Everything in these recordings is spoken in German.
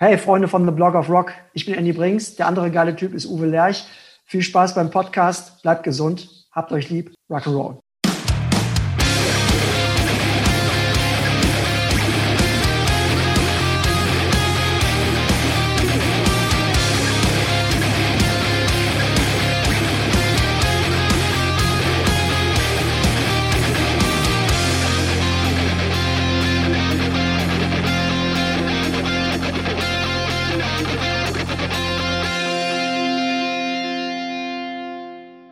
Hey Freunde von The Blog of Rock, ich bin Andy Brinks, der andere geile Typ ist Uwe Lerch. Viel Spaß beim Podcast, bleibt gesund, habt euch lieb, Rock'n'Roll.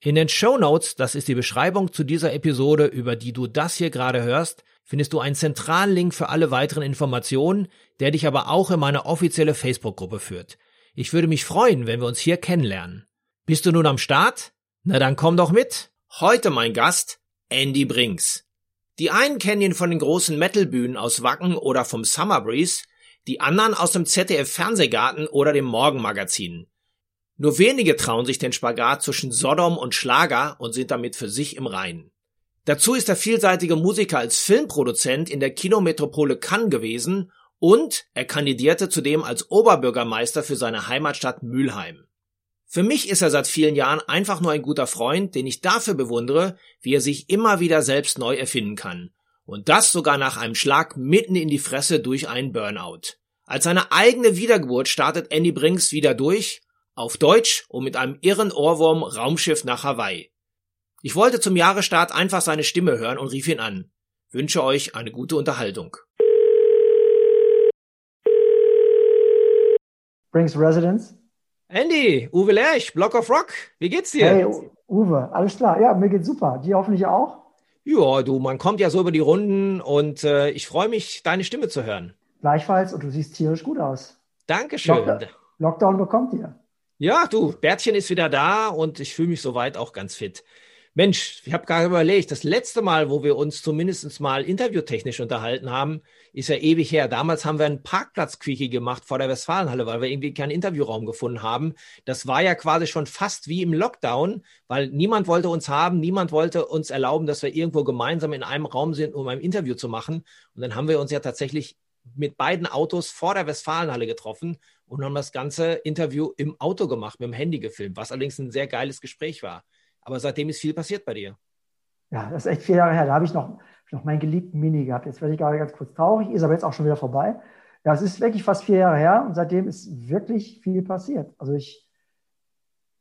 In den Show Notes, das ist die Beschreibung zu dieser Episode, über die du das hier gerade hörst, findest du einen zentralen Link für alle weiteren Informationen, der dich aber auch in meine offizielle Facebook-Gruppe führt. Ich würde mich freuen, wenn wir uns hier kennenlernen. Bist du nun am Start? Na dann komm doch mit. Heute mein Gast, Andy Brinks. Die einen kennen ihn von den großen Metalbühnen aus Wacken oder vom Summer Breeze, die anderen aus dem ZDF Fernsehgarten oder dem Morgenmagazin. Nur wenige trauen sich den Spagat zwischen Sodom und Schlager und sind damit für sich im Reinen. Dazu ist der vielseitige Musiker als Filmproduzent in der Kinometropole Cannes gewesen und er kandidierte zudem als Oberbürgermeister für seine Heimatstadt Mülheim. Für mich ist er seit vielen Jahren einfach nur ein guter Freund, den ich dafür bewundere, wie er sich immer wieder selbst neu erfinden kann. Und das sogar nach einem Schlag mitten in die Fresse durch einen Burnout. Als seine eigene Wiedergeburt startet Andy Brinks wieder durch, auf Deutsch und mit einem irren Ohrwurm Raumschiff nach Hawaii. Ich wollte zum Jahresstart einfach seine Stimme hören und rief ihn an. Wünsche euch eine gute Unterhaltung. Brings Residence. Andy, Uwe Lerch, Block of Rock, wie geht's dir? Hey, Uwe, alles klar. Ja, mir geht's super. Dir hoffentlich auch? Ja, du, man kommt ja so über die Runden und äh, ich freue mich, deine Stimme zu hören. Gleichfalls und du siehst tierisch gut aus. Dankeschön. Lockdown, Lockdown bekommt ihr. Ja, du, Bärtchen ist wieder da und ich fühle mich soweit auch ganz fit. Mensch, ich habe gerade überlegt, das letzte Mal, wo wir uns zumindest mal interviewtechnisch unterhalten haben, ist ja ewig her. Damals haben wir einen Parkplatzquickie gemacht vor der Westfalenhalle, weil wir irgendwie keinen Interviewraum gefunden haben. Das war ja quasi schon fast wie im Lockdown, weil niemand wollte uns haben, niemand wollte uns erlauben, dass wir irgendwo gemeinsam in einem Raum sind, um ein Interview zu machen. Und dann haben wir uns ja tatsächlich mit beiden Autos vor der Westfalenhalle getroffen und haben das ganze Interview im Auto gemacht, mit dem Handy gefilmt, was allerdings ein sehr geiles Gespräch war. Aber seitdem ist viel passiert bei dir. Ja, das ist echt vier Jahre her. Da habe ich noch, noch meinen geliebten Mini gehabt. Jetzt werde ich gerade ganz kurz traurig, ist aber jetzt auch schon wieder vorbei. Ja, es ist wirklich fast vier Jahre her und seitdem ist wirklich viel passiert. Also ich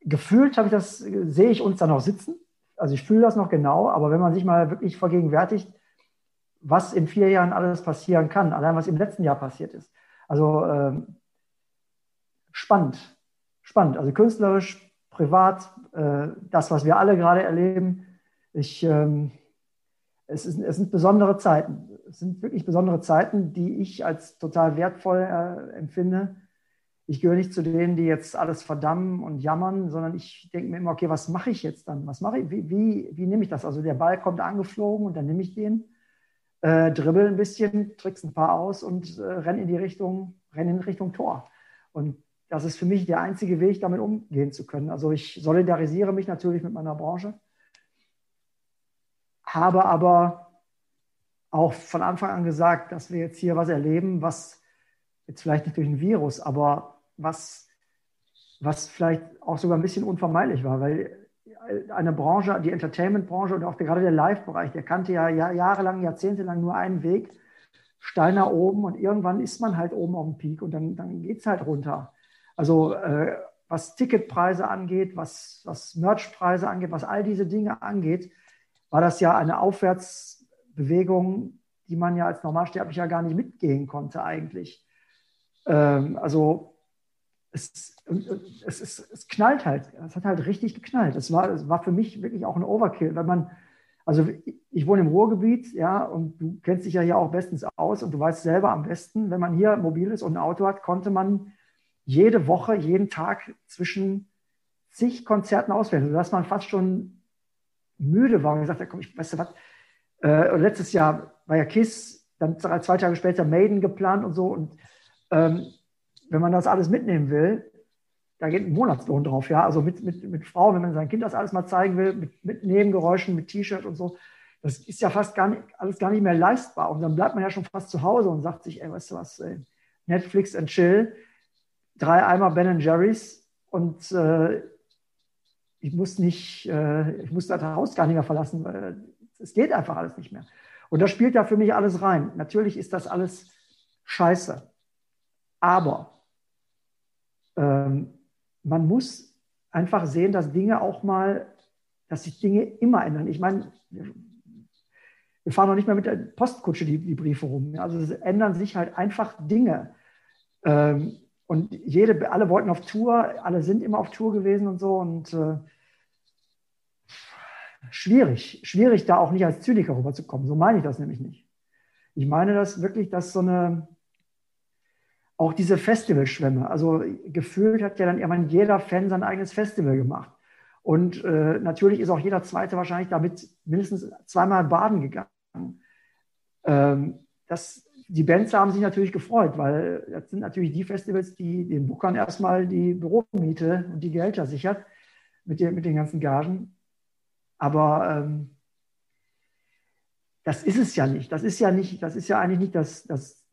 gefühlt habe ich das, sehe ich uns da noch sitzen. Also ich fühle das noch genau, aber wenn man sich mal wirklich vergegenwärtigt, was in vier Jahren alles passieren kann, allein was im letzten Jahr passiert ist. Also ähm, spannend, spannend. Also künstlerisch, privat, äh, das, was wir alle gerade erleben. Ich, ähm, es, ist, es sind besondere Zeiten. Es sind wirklich besondere Zeiten, die ich als total wertvoll äh, empfinde. Ich gehöre nicht zu denen, die jetzt alles verdammen und jammern, sondern ich denke mir immer, okay, was mache ich jetzt dann? Was mache ich? Wie, wie, wie nehme ich das? Also der Ball kommt angeflogen und dann nehme ich den, äh, dribbel ein bisschen, trickst ein paar aus und äh, renne in die Richtung, renne in Richtung Tor. Und das ist für mich der einzige Weg, damit umgehen zu können. Also ich solidarisiere mich natürlich mit meiner Branche, habe aber auch von Anfang an gesagt, dass wir jetzt hier was erleben, was jetzt vielleicht nicht durch ein Virus, aber was, was vielleicht auch sogar ein bisschen unvermeidlich war, weil eine Branche, die Entertainment-Branche und auch gerade der Live-Bereich, der kannte ja jahrelang, jahrzehntelang nur einen Weg, steil nach oben und irgendwann ist man halt oben auf dem Peak und dann, dann geht es halt runter. Also äh, was Ticketpreise angeht, was, was Merchpreise angeht, was all diese Dinge angeht, war das ja eine Aufwärtsbewegung, die man ja als Normalsterblicher gar nicht mitgehen konnte eigentlich. Ähm, also es, es, es, es, knallt halt, es hat halt richtig geknallt. Es war, es war für mich wirklich auch ein Overkill, wenn man, also ich wohne im Ruhrgebiet, ja, und du kennst dich ja hier auch bestens aus und du weißt selber am besten, wenn man hier mobil ist und ein Auto hat, konnte man jede Woche, jeden Tag zwischen zig Konzerten auswählen, sodass man fast schon müde war und gesagt habe, komm, ich weißt du was, äh, letztes Jahr war ja Kiss, dann zwei Tage später Maiden geplant und so. Und ähm, wenn man das alles mitnehmen will, da geht ein Monatslohn drauf, ja. Also mit, mit, mit Frauen, wenn man sein Kind das alles mal zeigen will, mit, mit Nebengeräuschen, mit T-Shirt und so, das ist ja fast gar nicht, alles gar nicht mehr leistbar. Und dann bleibt man ja schon fast zu Hause und sagt sich, ey, weißt du was, ey, Netflix and Chill, drei Eimer Ben Jerry's und äh, ich muss nicht, äh, ich muss das Haus gar nicht mehr verlassen, weil es geht einfach alles nicht mehr. Und das spielt ja für mich alles rein. Natürlich ist das alles scheiße. Aber ähm, man muss einfach sehen, dass Dinge auch mal, dass sich Dinge immer ändern. Ich meine, wir fahren noch nicht mehr mit der Postkutsche die, die Briefe rum. Also ändern sich halt einfach Dinge. Ähm, und jede, alle wollten auf Tour, alle sind immer auf Tour gewesen und so. Und äh, schwierig, schwierig da auch nicht als Zyniker rüberzukommen. So meine ich das nämlich nicht. Ich meine das wirklich, dass so eine, auch diese Festivalschwämme, also gefühlt hat ja dann irgendwann jeder Fan sein eigenes Festival gemacht. Und äh, natürlich ist auch jeder Zweite wahrscheinlich damit mindestens zweimal baden gegangen. Ähm, das, die Bands haben sich natürlich gefreut, weil das sind natürlich die Festivals, die den Bookern erstmal die Büromiete und die Gehälter sichert mit, den, mit den ganzen Gagen. Aber ähm, das ist es ja nicht. Das ist ja nicht, das ist ja eigentlich nicht das, das,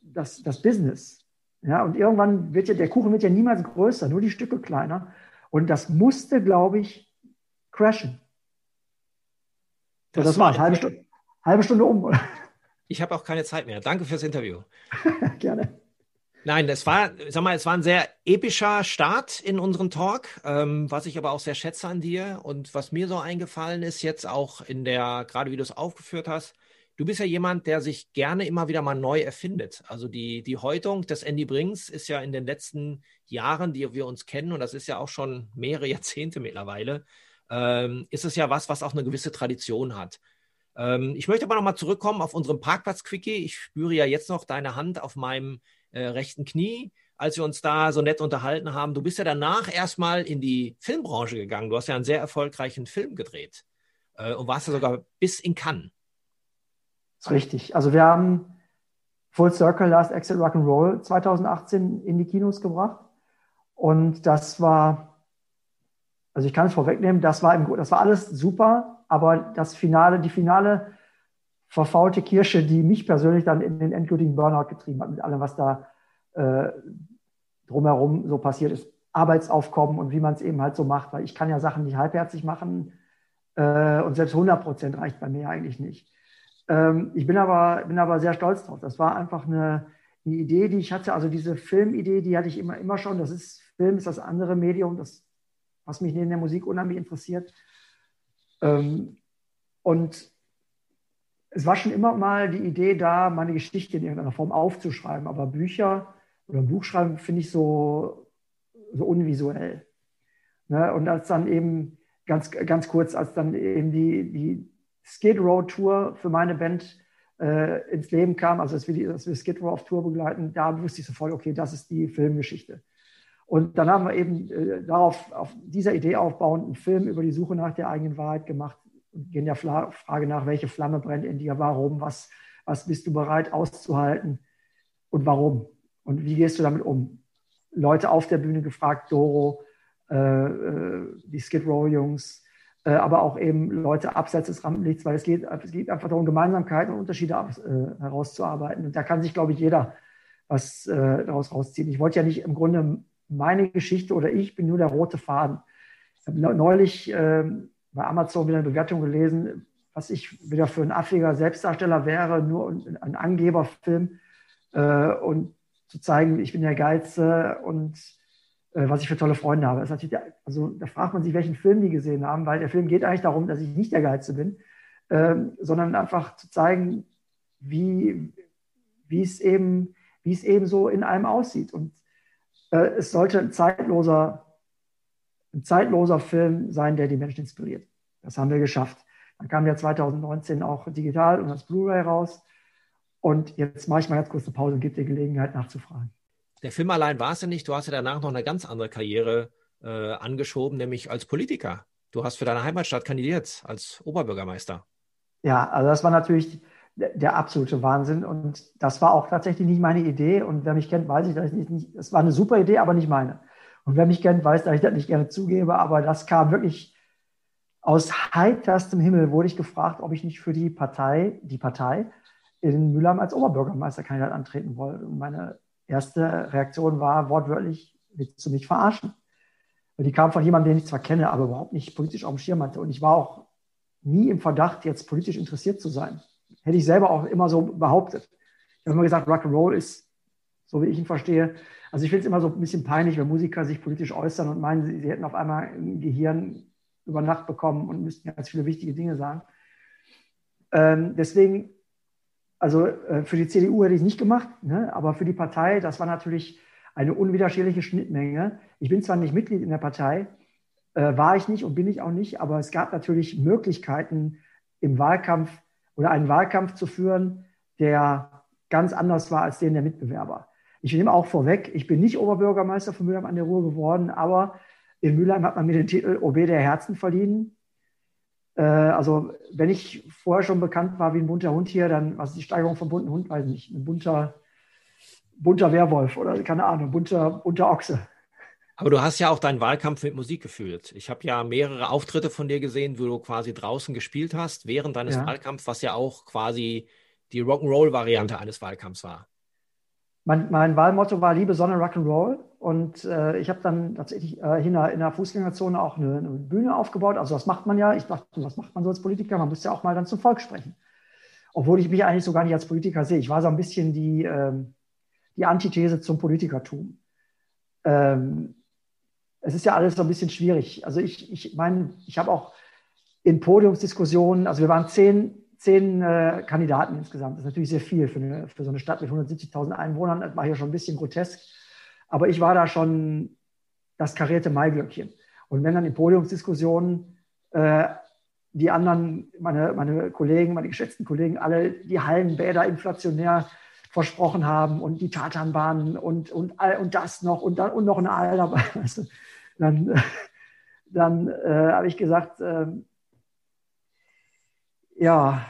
das, das, Business. Ja, und irgendwann wird ja, der Kuchen wird ja niemals größer, nur die Stücke kleiner. Und das musste, glaube ich, crashen. Das, so, das war halbe Stunde, halbe Stunde um. Ich habe auch keine Zeit mehr. Danke fürs Interview. Gerne. Nein, es war, sag mal, es war ein sehr epischer Start in unserem Talk, ähm, was ich aber auch sehr schätze an dir und was mir so eingefallen ist jetzt auch in der, gerade wie du es aufgeführt hast, du bist ja jemand, der sich gerne immer wieder mal neu erfindet. Also die, die Häutung des Andy Brings ist ja in den letzten Jahren, die wir uns kennen, und das ist ja auch schon mehrere Jahrzehnte mittlerweile, ähm, ist es ja was, was auch eine gewisse Tradition hat. Ähm, ich möchte aber nochmal zurückkommen auf unserem Parkplatz-Quickie. Ich spüre ja jetzt noch deine Hand auf meinem äh, rechten Knie, als wir uns da so nett unterhalten haben. Du bist ja danach erstmal in die Filmbranche gegangen. Du hast ja einen sehr erfolgreichen Film gedreht äh, und warst ja sogar bis in Cannes. Das ist richtig. Also wir haben Full Circle Last Exit Rock'n'Roll 2018 in die Kinos gebracht. Und das war, also ich kann es vorwegnehmen, das war, im, das war alles super, aber das Finale, die finale verfaulte Kirsche, die mich persönlich dann in den endgültigen Burnout getrieben hat, mit allem, was da äh, drumherum so passiert ist. Arbeitsaufkommen und wie man es eben halt so macht, weil ich kann ja Sachen nicht halbherzig machen äh, und selbst 100 Prozent reicht bei mir eigentlich nicht. Ähm, ich bin aber, bin aber sehr stolz drauf. Das war einfach eine, eine, Idee, die ich hatte. Also diese Filmidee, die hatte ich immer, immer schon. Das ist, Film ist das andere Medium, das, was mich neben der Musik unheimlich interessiert. Ähm, und es war schon immer mal die Idee da, meine Geschichte in irgendeiner Form aufzuschreiben. Aber Bücher oder ein Buch schreiben finde ich so, so unvisuell. Ne? Und als dann eben ganz, ganz kurz, als dann eben die, die Skid Row Tour für meine Band äh, ins Leben kam, also dass wir, die, wir Skid Row auf Tour begleiten, da wusste ich sofort, okay, das ist die Filmgeschichte. Und dann haben wir eben äh, darauf, auf dieser Idee aufbauend einen Film über die Suche nach der eigenen Wahrheit gemacht, gehen der Frage nach, welche Flamme brennt in dir, warum, was, was bist du bereit auszuhalten und warum und wie gehst du damit um? Leute auf der Bühne gefragt, Doro, äh, äh die Skid Row Jungs, äh, aber auch eben Leute abseits des Rampenlichts, weil es geht, es geht einfach darum, Gemeinsamkeiten und Unterschiede äh, herauszuarbeiten. Und da kann sich, glaube ich, jeder was äh, daraus rausziehen. Ich wollte ja nicht im Grunde meine Geschichte oder ich bin nur der rote Faden. Ich habe neulich ähm, bei Amazon wieder eine Bewertung gelesen, was ich wieder für ein affiger Selbstdarsteller wäre, nur ein Angeberfilm äh, und zu zeigen, ich bin der Geilste und äh, was ich für tolle Freunde habe. Also da fragt man sich, welchen Film die gesehen haben, weil der Film geht eigentlich darum, dass ich nicht der Geilste bin, äh, sondern einfach zu zeigen, wie, wie es eben, wie es eben so in einem aussieht. Und äh, es sollte ein zeitloser ein zeitloser Film sein, der die Menschen inspiriert. Das haben wir geschafft. Dann kam ja 2019 auch digital und das Blu-ray raus. Und jetzt mache ich mal ganz kurz eine Pause und gebe dir Gelegenheit nachzufragen. Der Film allein war es ja nicht. Du hast ja danach noch eine ganz andere Karriere äh, angeschoben, nämlich als Politiker. Du hast für deine Heimatstadt kandidiert als Oberbürgermeister. Ja, also das war natürlich der absolute Wahnsinn. Und das war auch tatsächlich nicht meine Idee. Und wer mich kennt, weiß ich, dass ich nicht, es war eine super Idee, aber nicht meine. Und wer mich kennt, weiß, dass ich das nicht gerne zugebe. Aber das kam wirklich aus heiterstem Himmel, wurde ich gefragt, ob ich nicht für die Partei, die Partei in Mülheim als Oberbürgermeisterkandidat antreten wollte. Und meine erste Reaktion war wortwörtlich, willst du mich verarschen? Weil die kam von jemandem, den ich zwar kenne, aber überhaupt nicht politisch auf dem Schirm hatte. Und ich war auch nie im Verdacht, jetzt politisch interessiert zu sein. Hätte ich selber auch immer so behauptet. Ich habe immer gesagt, Rock'n'Roll ist, so wie ich ihn verstehe, also ich finde es immer so ein bisschen peinlich, wenn Musiker sich politisch äußern und meinen, sie, hätten auf einmal ein Gehirn über Nacht bekommen und müssten ganz viele wichtige Dinge sagen. Ähm, deswegen, also äh, für die CDU hätte ich es nicht gemacht, ne? aber für die Partei, das war natürlich eine unwiderstehliche Schnittmenge. Ich bin zwar nicht Mitglied in der Partei, äh, war ich nicht und bin ich auch nicht, aber es gab natürlich Möglichkeiten im Wahlkampf oder einen Wahlkampf zu führen, der ganz anders war als den der Mitbewerber. Ich nehme auch vorweg, ich bin nicht Oberbürgermeister von Mülheim an der Ruhr geworden, aber in Mülheim hat man mir den Titel OB der Herzen verliehen. Äh, also, wenn ich vorher schon bekannt war wie ein bunter Hund hier, dann, was ist die Steigerung von bunten Hund? Weiß nicht, ein bunter, bunter Werwolf oder keine Ahnung, bunter, bunter Ochse. Aber du hast ja auch deinen Wahlkampf mit Musik geführt. Ich habe ja mehrere Auftritte von dir gesehen, wo du quasi draußen gespielt hast während deines ja. Wahlkampfs, was ja auch quasi die Rock'n'Roll-Variante eines Wahlkampfs war. Mein, mein, Wahlmotto war Liebe, Sonne, Rock'n'Roll. Und äh, ich habe dann tatsächlich äh, in, der, in der Fußgängerzone auch eine, eine, Bühne aufgebaut. Also das macht man ja. Ich dachte, was macht man so als Politiker? Man muss ja auch mal dann zum Volk sprechen. Obwohl ich mich eigentlich so gar nicht als Politiker sehe. Ich war so ein bisschen die, ähm, die Antithese zum Politikertum. Ähm, es ist ja alles so ein bisschen schwierig. Also ich, ich meine, ich habe auch in Podiumsdiskussionen, also wir waren zehn, zehn äh, Kandidaten insgesamt. Das ist natürlich sehr viel für, eine, für so eine Stadt mit 170.000 Einwohnern. Das war hier schon ein bisschen grotesk. Aber ich war da schon das karierte Maiglöckchen. Und wenn dann in Podiumsdiskussionen äh, die anderen, meine, meine Kollegen, meine geschätzten Kollegen, alle die Hallenbäder inflationär versprochen haben und die Tatanbahnen und, und, und das noch und, dann, und noch ein Aal dabei. Weißt du? Dann, dann äh, habe ich gesagt, äh, ja,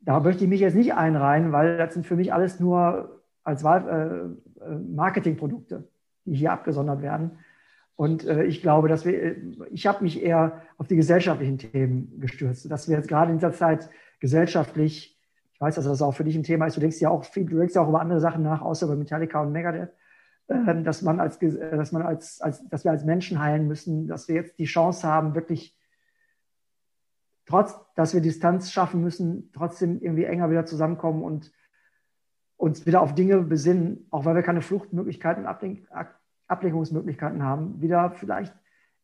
da möchte ich mich jetzt nicht einreihen, weil das sind für mich alles nur als Wahl, äh, äh Marketingprodukte, die hier abgesondert werden. Und äh, ich glaube, dass wir, äh, ich habe mich eher auf die gesellschaftlichen Themen gestürzt, dass wir jetzt gerade in dieser Zeit gesellschaftlich ich weiß, dass das auch für dich ein Thema ist. Du denkst ja auch viel, du denkst ja auch über andere Sachen nach, außer über Metallica und Megadeth, dass man als, äh, dass man als, als, dass wir als Menschen heilen müssen, dass wir jetzt die Chance haben, wirklich trotz, dass wir Distanz schaffen müssen, trotzdem irgendwie enger wieder zusammenkommen und uns wieder auf Dinge besinnen, auch weil wir keine Fluchtmöglichkeiten, Ablenk Ablenkungsmöglichkeiten haben, wieder vielleicht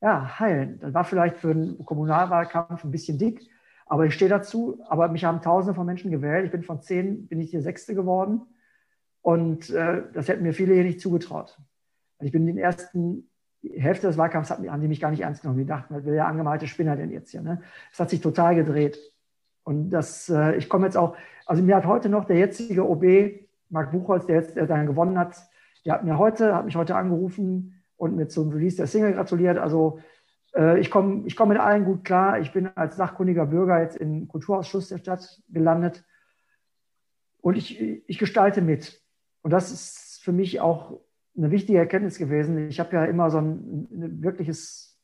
ja, heilen. Das war vielleicht für einen Kommunalwahlkampf ein bisschen dick, aber ich stehe dazu, aber mich haben Tausende von Menschen gewählt. Ich bin von zehn, bin ich hier Sechste geworden. Und äh, das hätten mir viele hier nicht zugetraut. Ich bin in den ersten Hälfte des Wahlkampfs, haben die mich gar nicht ernst genommen. Die dachten, was will der angemalte Spinner denn jetzt hier? Ne? Hat sich total gedreht. Und das, äh, ich komme jetzt auch, also mir hat heute noch der jetzige OB, Marc Buchholz, der jetzt der dann gewonnen hat, der hat mir heute, hat mich heute angerufen und mir zum Release der Single gratuliert. Also äh, ich komme ich komm mit allen gut klar. Ich bin als sachkundiger Bürger jetzt im Kulturausschuss der Stadt gelandet und ich, ich gestalte mit. Und das ist für mich auch eine wichtige Erkenntnis gewesen. Ich habe ja immer so ein, ein wirkliches,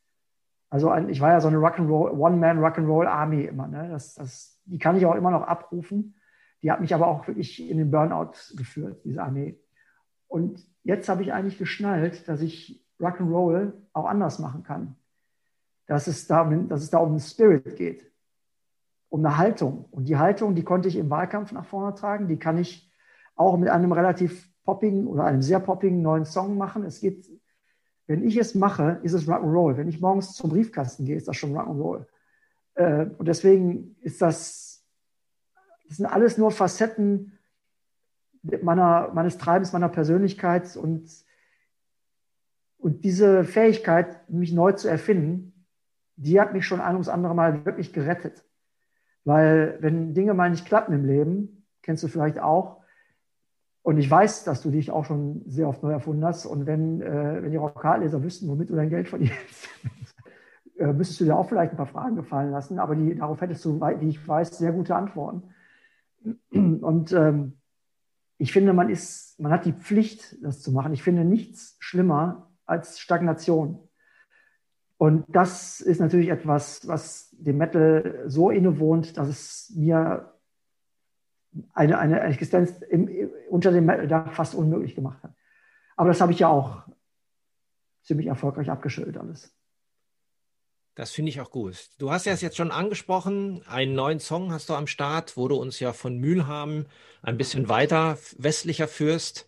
also ein, ich war ja so eine Rock'n'Roll, One-Man Rock'n'Roll Army immer. Ne? Das, das, die kann ich auch immer noch abrufen. Die hat mich aber auch wirklich in den Burnout geführt, diese Armee. Und jetzt habe ich eigentlich geschnallt, dass ich Rock'n'Roll auch anders machen kann dass es, da, dass es da um den Spirit geht, um eine Haltung. Und die Haltung, die konnte ich im Wahlkampf nach vorne tragen, die kann ich auch mit einem relativ poppigen oder einem sehr poppigen neuen Song machen. Es geht, wenn ich es mache, ist es Rock'n'Roll. Wenn ich morgens zum Briefkasten gehe, ist das schon Rock'n'Roll. Äh, und deswegen ist das, das sind alles nur Facetten meiner, meines Treibens, meiner Persönlichkeit und, und diese Fähigkeit, mich neu zu erfinden, die hat mich schon ein ums andere Mal wirklich gerettet. Weil wenn Dinge mal nicht klappen im Leben, kennst du vielleicht auch, und ich weiß, dass du dich auch schon sehr oft neu erfunden hast. Und wenn, äh, wenn die Lokalleser wüssten, womit du dein Geld verdienst, äh, müsstest du dir auch vielleicht ein paar Fragen gefallen lassen, aber die, darauf hättest du, wie ich weiß, sehr gute Antworten. Und ähm, ich finde, man ist, man hat die Pflicht, das zu machen. Ich finde nichts schlimmer als Stagnation. Und das ist natürlich etwas, was dem Metal so innewohnt, dass es mir eine, eine Existenz im, unter dem Metal da fast unmöglich gemacht hat. Aber das habe ich ja auch ziemlich erfolgreich abgeschüttelt alles. Das finde ich auch gut. Du hast ja es jetzt schon angesprochen, einen neuen Song hast du am Start, wo du uns ja von Mülheim ein bisschen weiter westlicher führst.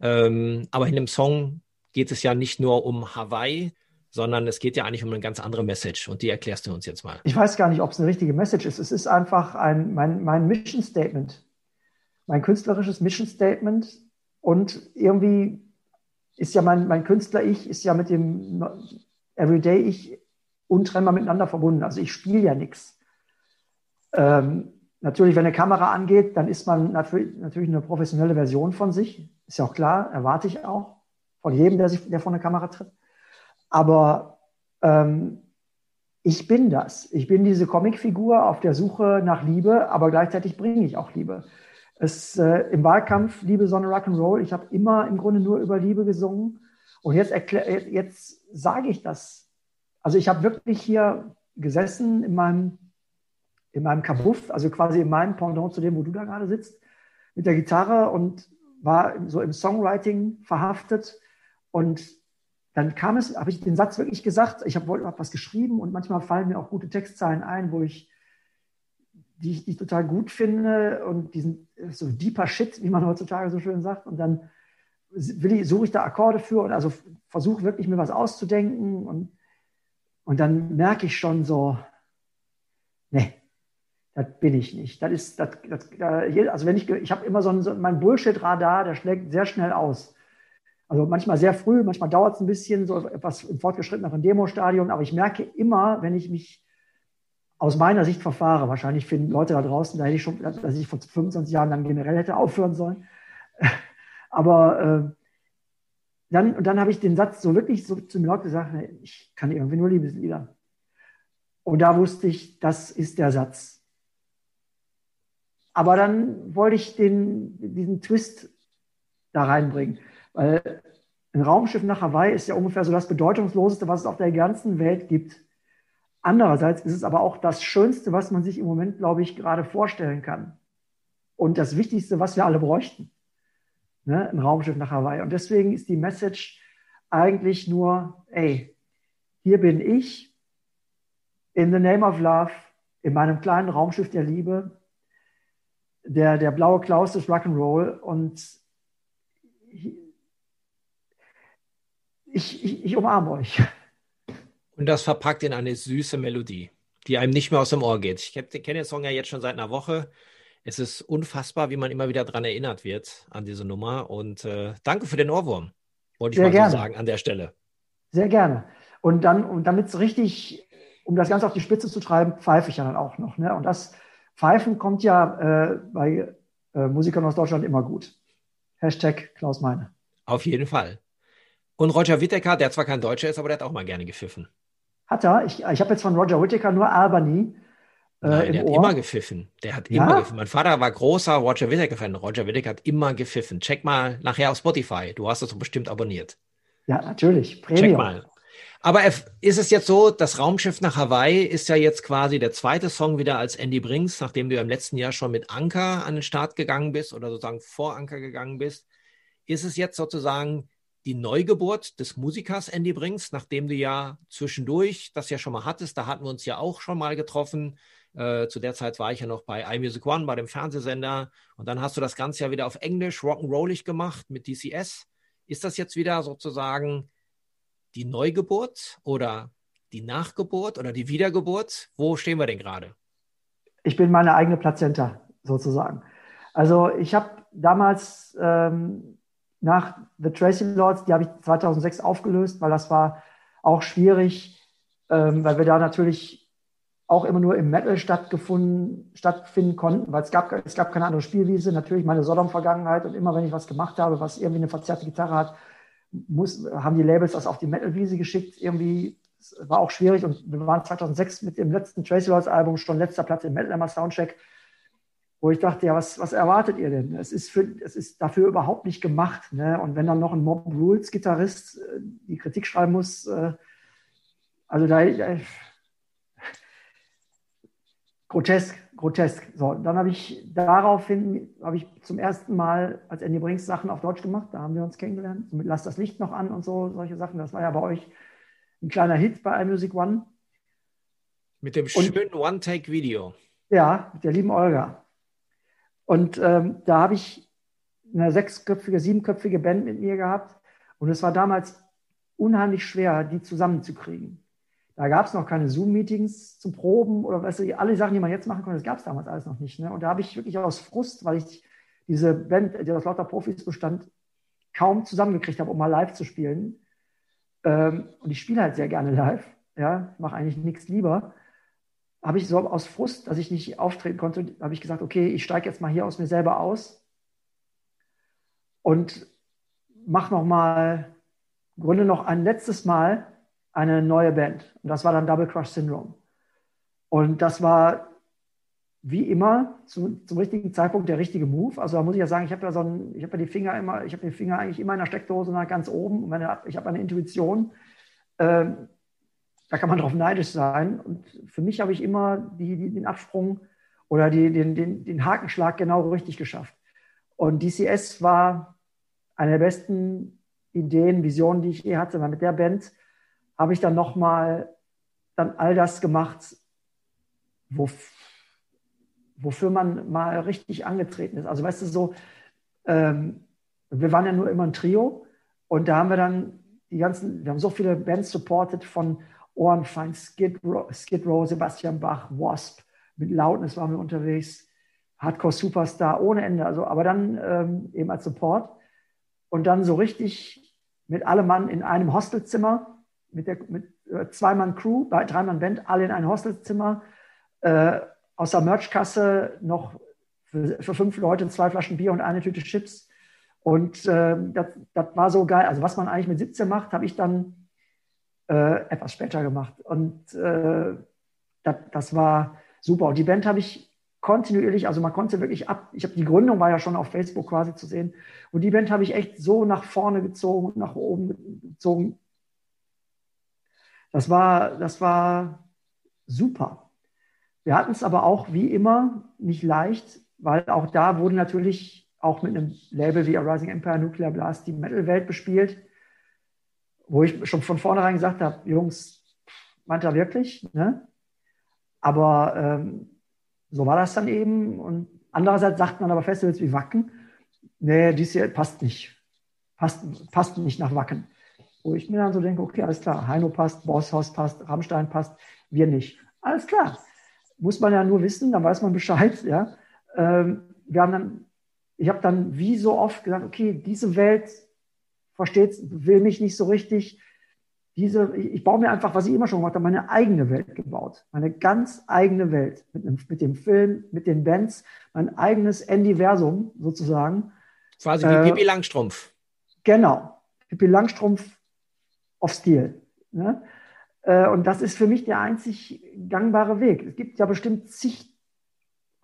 Ähm, aber in dem Song geht es ja nicht nur um Hawaii, sondern es geht ja eigentlich um eine ganz andere Message und die erklärst du uns jetzt mal. Ich weiß gar nicht, ob es eine richtige Message ist. Es ist einfach ein, mein, mein Mission Statement, mein künstlerisches Mission Statement und irgendwie ist ja mein, mein Künstler-Ich ist ja mit dem Everyday-Ich untrennbar miteinander verbunden. Also ich spiele ja nichts. Ähm, natürlich, wenn eine Kamera angeht, dann ist man natürlich, eine professionelle Version von sich. Ist ja auch klar, erwarte ich auch von jedem, der, sich, der vor eine Kamera tritt. Aber ähm, ich bin das. Ich bin diese Comicfigur auf der Suche nach Liebe, aber gleichzeitig bringe ich auch Liebe. Es, äh, Im Wahlkampf Liebe, Sonne, Rock'n'Roll. Ich habe immer im Grunde nur über Liebe gesungen. Und jetzt, jetzt sage ich das also ich habe wirklich hier gesessen in meinem, in meinem Kabuff, also quasi in meinem Pendant zu dem, wo du da gerade sitzt, mit der Gitarre und war so im Songwriting verhaftet. Und dann kam es, habe ich den Satz wirklich gesagt, ich habe hab was geschrieben und manchmal fallen mir auch gute Textzeilen ein, wo ich, die ich, die ich total gut finde und diesen so deeper Shit, wie man heutzutage so schön sagt. Und dann ich, suche ich da Akkorde für und also versuche wirklich mir was auszudenken und und dann merke ich schon so, nee, das bin ich nicht. Das ist, das, das, also wenn ich, ich habe immer so, ein, so mein Bullshit-Radar, der schlägt sehr schnell aus. Also manchmal sehr früh, manchmal dauert es ein bisschen, so etwas im fortgeschritteneren Demostadium, aber ich merke immer, wenn ich mich aus meiner Sicht verfahre, wahrscheinlich finden Leute da draußen, da hätte ich schon, dass ich vor 25 Jahren dann generell hätte aufhören sollen. Aber äh, dann, und dann habe ich den Satz so wirklich so zu mir laut gesagt, ich kann irgendwie nur Liebeslieder. Und da wusste ich, das ist der Satz. Aber dann wollte ich den, diesen Twist da reinbringen. Weil ein Raumschiff nach Hawaii ist ja ungefähr so das Bedeutungsloseste, was es auf der ganzen Welt gibt. Andererseits ist es aber auch das Schönste, was man sich im Moment, glaube ich, gerade vorstellen kann. Und das Wichtigste, was wir alle bräuchten ne, ein Raumschiff nach Hawaii. Und deswegen ist die Message eigentlich nur, ey, hier bin ich in the name of love, in meinem kleinen Raumschiff der Liebe, der, der blaue Klaus des Rock'n'Roll und ich, ich, ich umarme euch. Und das verpackt in eine süße Melodie, die einem nicht mehr aus dem Ohr geht. Ich kenne den Song ja jetzt schon seit einer Woche es ist unfassbar, wie man immer wieder daran erinnert wird, an diese Nummer. Und äh, danke für den Ohrwurm, wollte ich Sehr mal gerne. so sagen an der Stelle. Sehr gerne. Und dann, und damit es richtig, um das Ganze auf die Spitze zu treiben, pfeife ich ja dann auch noch. Ne? Und das Pfeifen kommt ja äh, bei äh, Musikern aus Deutschland immer gut. Hashtag Klaus Meine. Auf jeden Fall. Und Roger Whittaker, der zwar kein Deutscher ist, aber der hat auch mal gerne gepfiffen. Hat er? Ich, ich habe jetzt von Roger Whittaker nur Albany äh, Nein, der hat Ohr. immer gepfiffen. Der hat ja? immer gepfiffen. Mein Vater war großer Roger Whittaker-Fan. Roger Whittaker hat immer gepfiffen. Check mal nachher auf Spotify. Du hast das bestimmt abonniert. Ja, natürlich. Premium. Check mal. Aber ist es jetzt so, das Raumschiff nach Hawaii ist ja jetzt quasi der zweite Song wieder als Andy Brinks, nachdem du ja im letzten Jahr schon mit Anker an den Start gegangen bist oder sozusagen vor Anker gegangen bist. Ist es jetzt sozusagen die Neugeburt des Musikers Andy Brinks, nachdem du ja zwischendurch das ja schon mal hattest, da hatten wir uns ja auch schon mal getroffen, äh, zu der Zeit war ich ja noch bei iMusic One, bei dem Fernsehsender. Und dann hast du das Ganze ja wieder auf Englisch, rock'n'rollig gemacht mit DCS. Ist das jetzt wieder sozusagen die Neugeburt oder die Nachgeburt oder die Wiedergeburt? Wo stehen wir denn gerade? Ich bin meine eigene Plazenta sozusagen. Also ich habe damals ähm, nach The Tracy Lords, die habe ich 2006 aufgelöst, weil das war auch schwierig, ähm, weil wir da natürlich auch immer nur im Metal stattgefunden, stattfinden konnten, weil es gab, es gab keine andere Spielwiese. Natürlich meine Sodom-Vergangenheit und immer wenn ich was gemacht habe, was irgendwie eine verzerrte Gitarre hat, muss, haben die Labels das auf die Metal-Wiese geschickt. Irgendwie war auch schwierig und wir waren 2006 mit dem letzten Tracy Lords Album schon letzter Platz im Metal Hammer Soundcheck, wo ich dachte, ja, was, was erwartet ihr denn? Es ist, für, es ist dafür überhaupt nicht gemacht. Ne? Und wenn dann noch ein Mob Rules Gitarrist äh, die Kritik schreiben muss, äh, also da, da grotesk, grotesk. So, dann habe ich daraufhin habe ich zum ersten Mal als Andy Brinks Sachen auf Deutsch gemacht. Da haben wir uns kennengelernt. Mit Lass das Licht noch an und so solche Sachen. Das war ja bei euch ein kleiner Hit bei iMusic One. Mit dem schönen One-Take-Video. Ja, mit der lieben Olga. Und ähm, da habe ich eine sechsköpfige, siebenköpfige Band mit mir gehabt. Und es war damals unheimlich schwer, die zusammenzukriegen. Da gab es noch keine Zoom-Meetings zum Proben oder weißt du, alle Sachen, die man jetzt machen konnte, das gab es damals alles noch nicht. Ne? Und da habe ich wirklich aus Frust, weil ich diese Band, die aus lauter Profis bestand, kaum zusammengekriegt habe, um mal live zu spielen. Ähm, und ich spiele halt sehr gerne live. Ja, mache eigentlich nichts lieber. Habe ich so aus Frust, dass ich nicht auftreten konnte, habe ich gesagt, okay, ich steige jetzt mal hier aus mir selber aus und mache noch mal, gründe noch ein letztes Mal eine neue Band. Und das war dann Double Crush Syndrome. Und das war wie immer zu, zum richtigen Zeitpunkt der richtige Move. Also da muss ich ja sagen, ich habe ja so ein, ich habe ja die Finger immer, ich habe die Finger eigentlich immer in der Steckdose nach ganz oben. Meine, ich habe eine Intuition, äh, da kann man drauf neidisch sein. Und für mich habe ich immer die, die, den Absprung oder die, den, den, den Hakenschlag genau richtig geschafft. Und DCS war eine der besten Ideen, Visionen, die ich je hatte, weil mit der Band habe ich dann nochmal dann all das gemacht, wo, wofür man mal richtig angetreten ist. Also weißt du, so, ähm, wir waren ja nur immer ein Trio und da haben wir dann die ganzen, wir haben so viele Bands supported von Ohrenfeind, Skid Row, Skid Row Sebastian Bach, Wasp, mit Loudness waren wir unterwegs, Hardcore Superstar ohne Ende, also aber dann ähm, eben als Support. Und dann so richtig mit allem Mann in einem Hostelzimmer mit, der, mit äh, zwei Mann Crew, bei drei Mann Band, alle in ein Hostelzimmer, äh, aus der Merchkasse noch für, für, fünf Leute zwei Flaschen Bier und eine Tüte Chips. Und äh, das, das war so geil. Also was man eigentlich mit 17 macht, habe ich dann äh, etwas später gemacht. Und äh, das, das war super. Und die Band habe ich kontinuierlich, also man konnte wirklich ab, ich habe die Gründung war ja schon auf Facebook quasi zu sehen. Und die Band habe ich echt so nach vorne gezogen und nach oben gezogen, das war, das war super. Wir hatten es aber auch wie immer nicht leicht, weil auch da wurde natürlich auch mit einem Label wie A Rising Empire Nuclear Blast die Metal-Welt bespielt, wo ich schon von vornherein gesagt habe, Jungs, meint er wirklich? Ne? Aber ähm, so war das dann eben. Und andererseits sagt man aber Festivals wie Wacken, nee, dies hier passt nicht. Passt, passt nicht nach Wacken. Wo ich mir dann so denke, okay, alles klar, Heino passt, Bosshaus passt, Rammstein passt, wir nicht. Alles klar. Muss man ja nur wissen, dann weiß man Bescheid. Ja? Ähm, wir haben dann, ich habe dann wie so oft gesagt, okay, diese Welt versteht, will mich nicht so richtig. Diese, ich baue mir einfach, was ich immer schon gemacht habe, meine eigene Welt gebaut. Meine ganz eigene Welt. Mit, einem, mit dem Film, mit den Bands, mein eigenes Endiversum sozusagen. Quasi wie äh, Pippi Langstrumpf. Genau. Pippi Langstrumpf auf Stil. Ne? Äh, und das ist für mich der einzig gangbare Weg. Es gibt ja bestimmt zig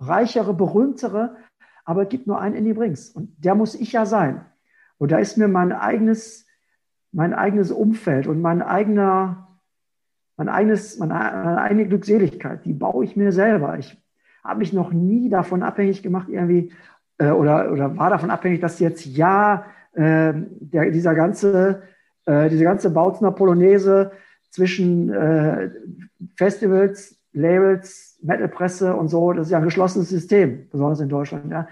reichere, berühmtere, aber es gibt nur einen Andy Brinks. Und der muss ich ja sein. Und da ist mir mein eigenes, mein eigenes Umfeld und mein eigener, mein eigenes, meine, eigene Glückseligkeit, die baue ich mir selber. Ich habe mich noch nie davon abhängig gemacht, irgendwie, äh, oder, oder war davon abhängig, dass jetzt ja äh, der, dieser ganze äh, diese ganze Bautzner Polonaise zwischen äh, Festivals, Labels, Metalpresse und so, das ist ja ein geschlossenes System, besonders in Deutschland, ja,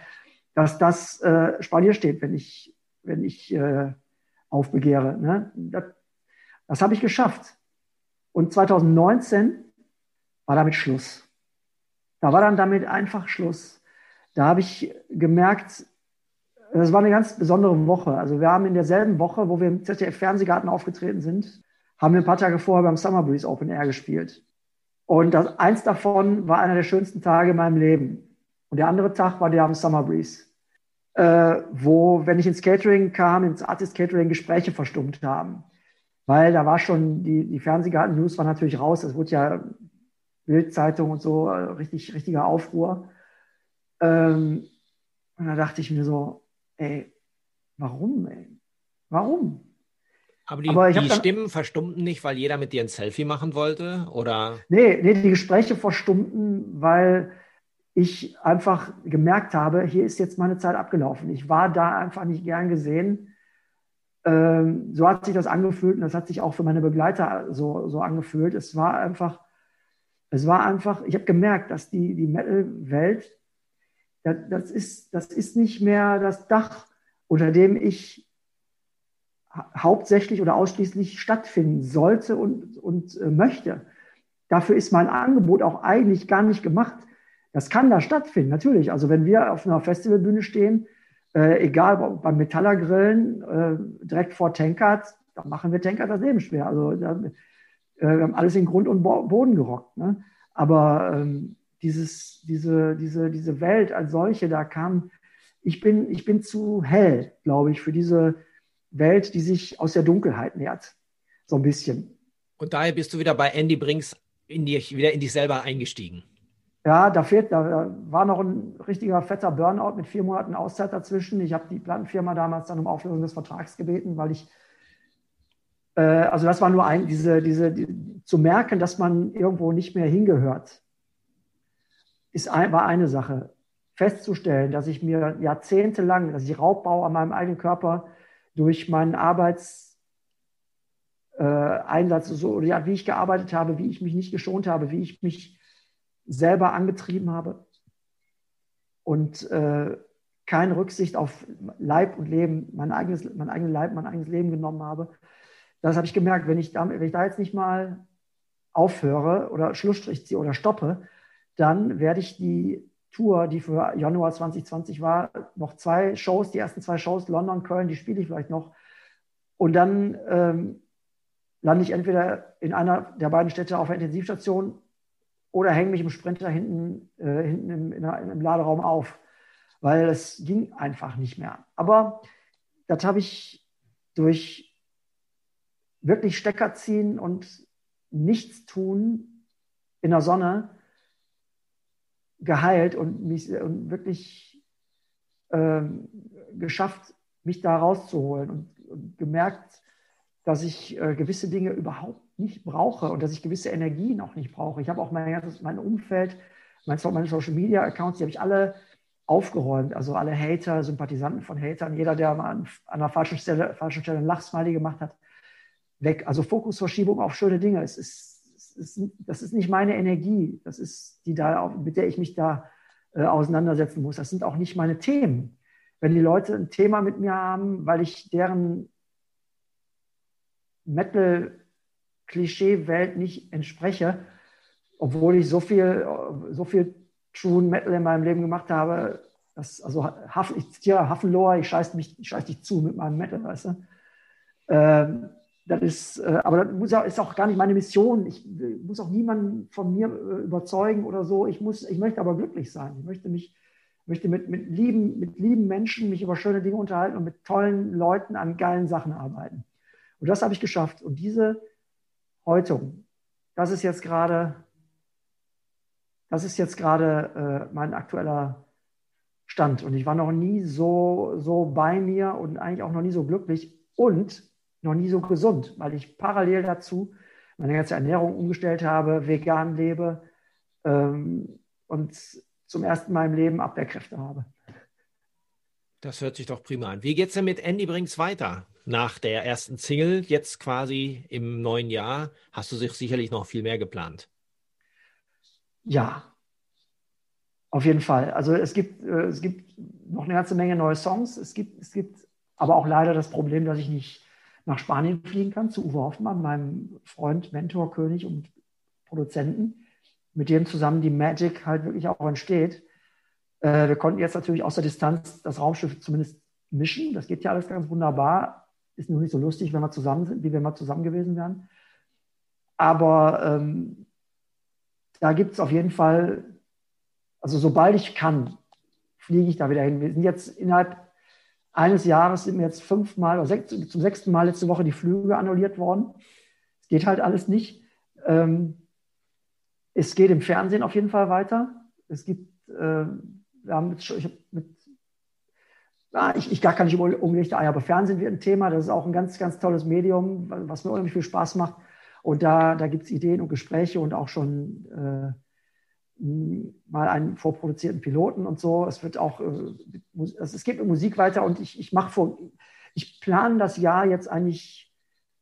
dass das äh, Spalier steht, wenn ich, wenn ich äh, aufbegehre. Ne? Das, das habe ich geschafft. Und 2019 war damit Schluss. Da war dann damit einfach Schluss. Da habe ich gemerkt, das war eine ganz besondere Woche. Also wir haben in derselben Woche, wo wir im ZDF-Fernsehgarten aufgetreten sind, haben wir ein paar Tage vorher beim Summer Breeze Open Air gespielt. Und das, eins davon war einer der schönsten Tage in meinem Leben. Und der andere Tag war der am Summer Breeze, äh, wo, wenn ich ins Catering kam, ins Artist Catering, Gespräche verstummt haben. weil da war schon, die, die Fernsehgarten-News war natürlich raus, es wurde ja Bildzeitung und so, äh, richtig, richtiger Aufruhr. Ähm, und da dachte ich mir so, ey, warum, ey? Warum? Aber die, Aber die Stimmen verstummten nicht, weil jeder mit dir ein Selfie machen wollte? Oder? Nee, nee, die Gespräche verstummten, weil ich einfach gemerkt habe, hier ist jetzt meine Zeit abgelaufen. Ich war da einfach nicht gern gesehen. Ähm, so hat sich das angefühlt und das hat sich auch für meine Begleiter so, so angefühlt. Es war einfach, es war einfach, ich habe gemerkt, dass die, die Metal-Welt, das, das, ist, das ist nicht mehr das Dach, unter dem ich hauptsächlich oder ausschließlich stattfinden sollte und, und äh, möchte. Dafür ist mein Angebot auch eigentlich gar nicht gemacht. Das kann da stattfinden, natürlich. Also wenn wir auf einer Festivalbühne stehen, äh, egal beim Metallergrillen, äh, direkt vor Tankard, dann machen wir Tankard das Leben schwer. Also da, äh, wir haben alles in Grund und Boden gerockt. Ne? Aber ähm, dieses, diese, diese, diese Welt als solche, da kam, ich bin, ich bin zu hell, glaube ich, für diese Welt, die sich aus der Dunkelheit nährt. So ein bisschen. Und daher bist du wieder bei Andy Brinks in die, wieder in dich selber eingestiegen. Ja, da fehlt, da war noch ein richtiger fetter Burnout mit vier Monaten Auszeit dazwischen. Ich habe die Plattenfirma damals dann um Auflösung des Vertrags gebeten, weil ich, äh, also das war nur ein, diese, diese, die, zu merken, dass man irgendwo nicht mehr hingehört, ist ein, war eine Sache. Festzustellen, dass ich mir jahrzehntelang, dass ich Raubbau an meinem eigenen Körper durch meinen Arbeitseinsatz, äh, so, ja, wie ich gearbeitet habe, wie ich mich nicht geschont habe, wie ich mich selber angetrieben habe und äh, keine Rücksicht auf Leib und Leben, mein eigenes, mein eigenes Leib, mein eigenes Leben genommen habe. Das habe ich gemerkt, wenn ich, da, wenn ich da jetzt nicht mal aufhöre oder Schlussstrich ziehe oder stoppe, dann werde ich die Tour, die für Januar 2020 war, noch zwei Shows, die ersten zwei Shows, London, Köln, die spiele ich vielleicht noch. Und dann ähm, lande ich entweder in einer der beiden Städte auf der Intensivstation oder hänge mich im Sprinter hinten, äh, hinten im, in im Laderaum auf, weil es ging einfach nicht mehr. Aber das habe ich durch wirklich Stecker ziehen und nichts tun in der Sonne geheilt und mich und wirklich ähm, geschafft, mich da rauszuholen und, und gemerkt, dass ich äh, gewisse Dinge überhaupt nicht brauche und dass ich gewisse Energien auch nicht brauche. Ich habe auch mein ganzes mein Umfeld, meine, Social Media Accounts, die habe ich alle aufgeräumt. Also alle Hater, Sympathisanten von Hatern, jeder, der mal an, an der falschen Stelle, falschen Stelle ein Lachsmiley gemacht hat, weg. Also Fokusverschiebung auf schöne Dinge. Es ist ist, das ist nicht meine Energie, das ist die da, mit der ich mich da äh, auseinandersetzen muss. Das sind auch nicht meine Themen. Wenn die Leute ein Thema mit mir haben, weil ich deren Metal-Klischee-Welt nicht entspreche, obwohl ich so viel, so viel True Metal in meinem Leben gemacht habe, das, also ich zitiere Hafenlohr, ich scheiß, mich, ich scheiß dich zu mit meinem Metal, weißt du? Ähm, das ist, äh, aber das ja, ist auch gar nicht meine Mission. Ich muss auch niemanden von mir äh, überzeugen oder so. Ich, muss, ich möchte aber glücklich sein. Ich möchte mich möchte mit, mit, lieben, mit lieben Menschen mich über schöne Dinge unterhalten und mit tollen Leuten an geilen Sachen arbeiten. Und das habe ich geschafft. Und diese Häutung, das ist jetzt gerade, das ist jetzt gerade äh, mein aktueller Stand. Und ich war noch nie so, so bei mir und eigentlich auch noch nie so glücklich. Und noch nie so gesund, weil ich parallel dazu meine ganze Ernährung umgestellt habe, vegan lebe ähm, und zum ersten Mal im Leben Abwehrkräfte habe. Das hört sich doch prima an. Wie geht es denn mit Andy Brinks weiter? Nach der ersten Single, jetzt quasi im neuen Jahr, hast du sich sicherlich noch viel mehr geplant. Ja, auf jeden Fall. Also es gibt, äh, es gibt noch eine ganze Menge neue Songs. Es gibt, es gibt aber auch leider das Problem, dass ich nicht nach Spanien fliegen kann, zu Uwe Hoffmann, meinem Freund, Mentor, König und Produzenten, mit dem zusammen die Magic halt wirklich auch entsteht. Äh, wir konnten jetzt natürlich aus der Distanz das Raumschiff zumindest mischen. Das geht ja alles ganz wunderbar. Ist nur nicht so lustig, wenn wir zusammen sind, wie wenn wir zusammen gewesen wären. Aber ähm, da gibt es auf jeden Fall, also sobald ich kann, fliege ich da wieder hin. Wir sind jetzt innerhalb eines Jahres sind mir jetzt fünfmal oder sechs, zum sechsten Mal letzte Woche die Flüge annulliert worden. Es geht halt alles nicht. Ähm, es geht im Fernsehen auf jeden Fall weiter. Es gibt, äh, wir haben mit, ich hab mit ich, ich gar kann nicht umgelegte Eier, aber Fernsehen wird ein Thema. Das ist auch ein ganz, ganz tolles Medium, was mir unheimlich viel Spaß macht. Und da, da gibt es Ideen und Gespräche und auch schon äh, mal einen vorproduzierten Piloten und so. Es wird auch, äh, es geht mit Musik weiter und ich, ich mache vor, ich plane das Jahr jetzt eigentlich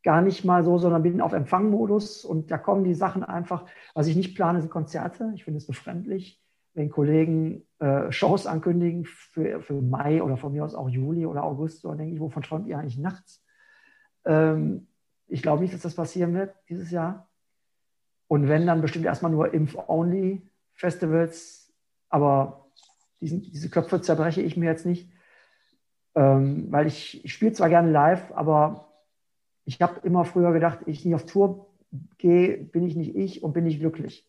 gar nicht mal so, sondern bin auf Empfangmodus und da kommen die Sachen einfach. Was ich nicht plane, sind Konzerte. Ich finde es befremdlich, wenn Kollegen äh, Shows ankündigen für, für Mai oder von mir aus auch Juli oder August. So denke ich, wovon träumt ihr eigentlich nachts? Ähm, ich glaube nicht, dass das passieren wird dieses Jahr. Und wenn, dann bestimmt erstmal nur Impf-Only Festivals, aber diesen, diese Köpfe zerbreche ich mir jetzt nicht, ähm, weil ich, ich spiele zwar gerne live, aber ich habe immer früher gedacht, ich nicht auf Tour gehe, bin ich nicht ich und bin ich glücklich.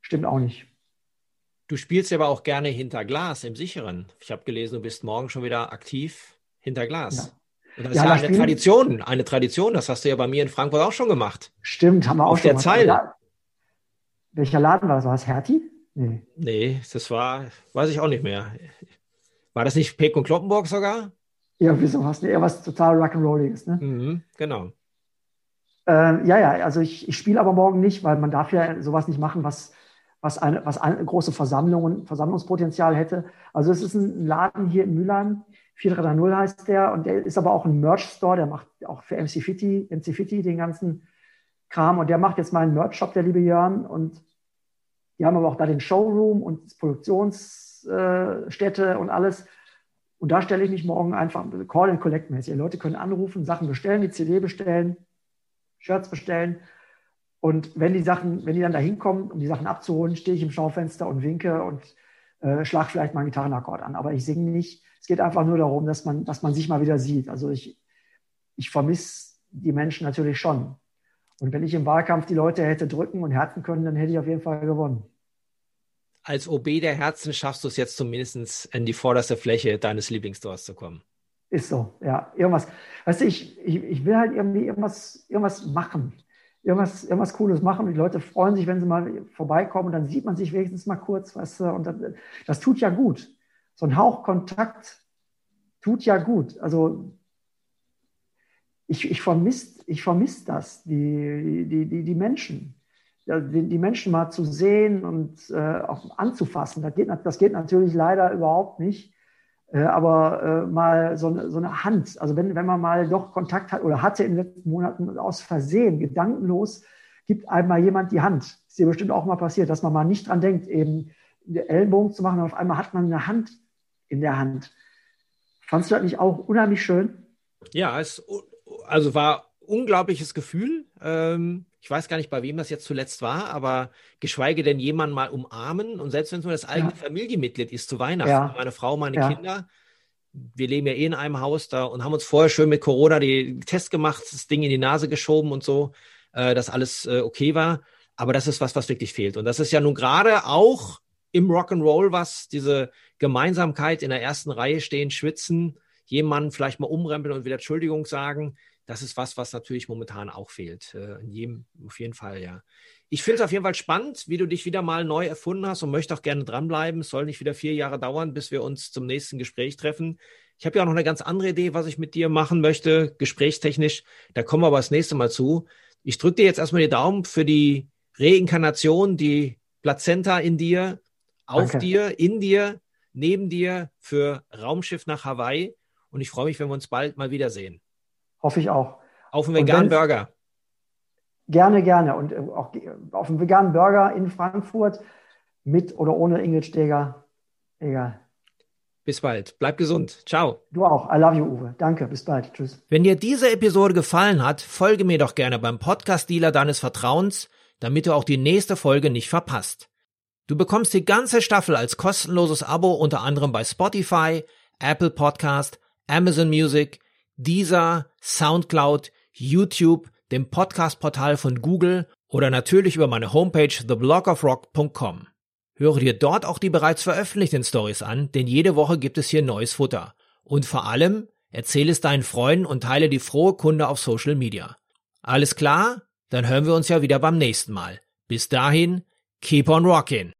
Stimmt auch nicht. Du spielst aber auch gerne hinter Glas im Sicheren. Ich habe gelesen, du bist morgen schon wieder aktiv hinter Glas. Ja. Und das ja, ist ja eine Tradition, eine Tradition. Das hast du ja bei mir in Frankfurt auch schon gemacht. Stimmt, haben wir auch Auf schon der Zeile. Welcher Laden war das? War es Hertie? Nee. nee, das war, weiß ich auch nicht mehr. War das nicht Peck und Kloppenburg sogar? Ja, wieso hast du eher was total Rock'n'Rolliges, ne? Mhm, genau. Ähm, ja, ja, also ich, ich spiele aber morgen nicht, weil man darf ja sowas nicht machen, was, was, eine, was eine große Versammlung, Versammlungspotenzial hätte. Also es ist ein Laden hier in Mülheim, 430 heißt der, und der ist aber auch ein Merch-Store, der macht auch für MC Fitty, MC Fitty den ganzen Kram und der macht jetzt mal einen Merch-Shop, der liebe Jörn, und die haben aber auch da den Showroom und Produktionsstätte und alles. Und da stelle ich mich morgen einfach Call and Collect mäßig. Leute können anrufen, Sachen bestellen, die CD bestellen, Shirts bestellen. Und wenn die Sachen, wenn die dann da hinkommen, um die Sachen abzuholen, stehe ich im Schaufenster und winke und äh, schlage vielleicht mal einen Gitarrenakkord an. Aber ich singe nicht. Es geht einfach nur darum, dass man, dass man sich mal wieder sieht. Also ich, ich vermisse die Menschen natürlich schon. Und wenn ich im Wahlkampf die Leute hätte drücken und härten können, dann hätte ich auf jeden Fall gewonnen. Als OB der Herzen schaffst du es jetzt zumindest in die vorderste Fläche deines Lieblingsstores zu kommen. Ist so, ja. Irgendwas. Weißt du, ich, ich, ich will halt irgendwie irgendwas, irgendwas machen. Irgendwas, irgendwas Cooles machen. Und die Leute freuen sich, wenn sie mal vorbeikommen und dann sieht man sich wenigstens mal kurz, weißt du, und das, das tut ja gut. So ein Hauch Kontakt tut ja gut. Also ich, ich vermisse ich vermiss das, die, die, die, die Menschen. Die, die Menschen mal zu sehen und äh, auch anzufassen. Das geht, das geht natürlich leider überhaupt nicht. Äh, aber äh, mal so eine, so eine Hand, also wenn, wenn man mal doch Kontakt hat oder hatte in den letzten Monaten aus Versehen, gedankenlos, gibt einem mal jemand die Hand. Ist dir bestimmt auch mal passiert, dass man mal nicht dran denkt, eben Ellenbogen zu machen und auf einmal hat man eine Hand in der Hand. Fandest du das nicht auch unheimlich schön? Ja, es also war unglaubliches Gefühl. Ähm, ich weiß gar nicht, bei wem das jetzt zuletzt war, aber geschweige denn jemanden mal umarmen und selbst wenn es nur das eigene ja. Familienmitglied ist zu Weihnachten, ja. meine Frau, meine ja. Kinder, wir leben ja eh in einem Haus da und haben uns vorher schön mit Corona die Test gemacht, das Ding in die Nase geschoben und so, äh, dass alles äh, okay war. Aber das ist was, was wirklich fehlt. Und das ist ja nun gerade auch im Rock'n'Roll was, diese Gemeinsamkeit in der ersten Reihe stehen, schwitzen, jemanden vielleicht mal umrempeln und wieder Entschuldigung sagen das ist was, was natürlich momentan auch fehlt. Äh, in jedem, auf jeden Fall, ja. Ich finde es auf jeden Fall spannend, wie du dich wieder mal neu erfunden hast und möchte auch gerne dranbleiben. Es soll nicht wieder vier Jahre dauern, bis wir uns zum nächsten Gespräch treffen. Ich habe ja auch noch eine ganz andere Idee, was ich mit dir machen möchte, gesprächstechnisch. Da kommen wir aber das nächste Mal zu. Ich drücke dir jetzt erstmal die Daumen für die Reinkarnation, die Plazenta in dir, auf Danke. dir, in dir, neben dir für Raumschiff nach Hawaii. Und ich freue mich, wenn wir uns bald mal wiedersehen. Hoffe ich auch. Auf einen veganen Burger. Gerne, gerne. Und äh, auch auf einen veganen Burger in Frankfurt mit oder ohne Ingrid Steger. Egal. Bis bald. Bleib gesund. Ciao. Du auch. I love you, Uwe. Danke. Bis bald. Tschüss. Wenn dir diese Episode gefallen hat, folge mir doch gerne beim Podcast-Dealer deines Vertrauens, damit du auch die nächste Folge nicht verpasst. Du bekommst die ganze Staffel als kostenloses Abo unter anderem bei Spotify, Apple Podcast, Amazon Music, dieser, Soundcloud, YouTube, dem Podcast-Portal von Google oder natürlich über meine Homepage theblogofrock.com. Höre dir dort auch die bereits veröffentlichten Stories an, denn jede Woche gibt es hier neues Futter. Und vor allem, erzähle es deinen Freunden und teile die frohe Kunde auf Social Media. Alles klar? Dann hören wir uns ja wieder beim nächsten Mal. Bis dahin, keep on rockin'.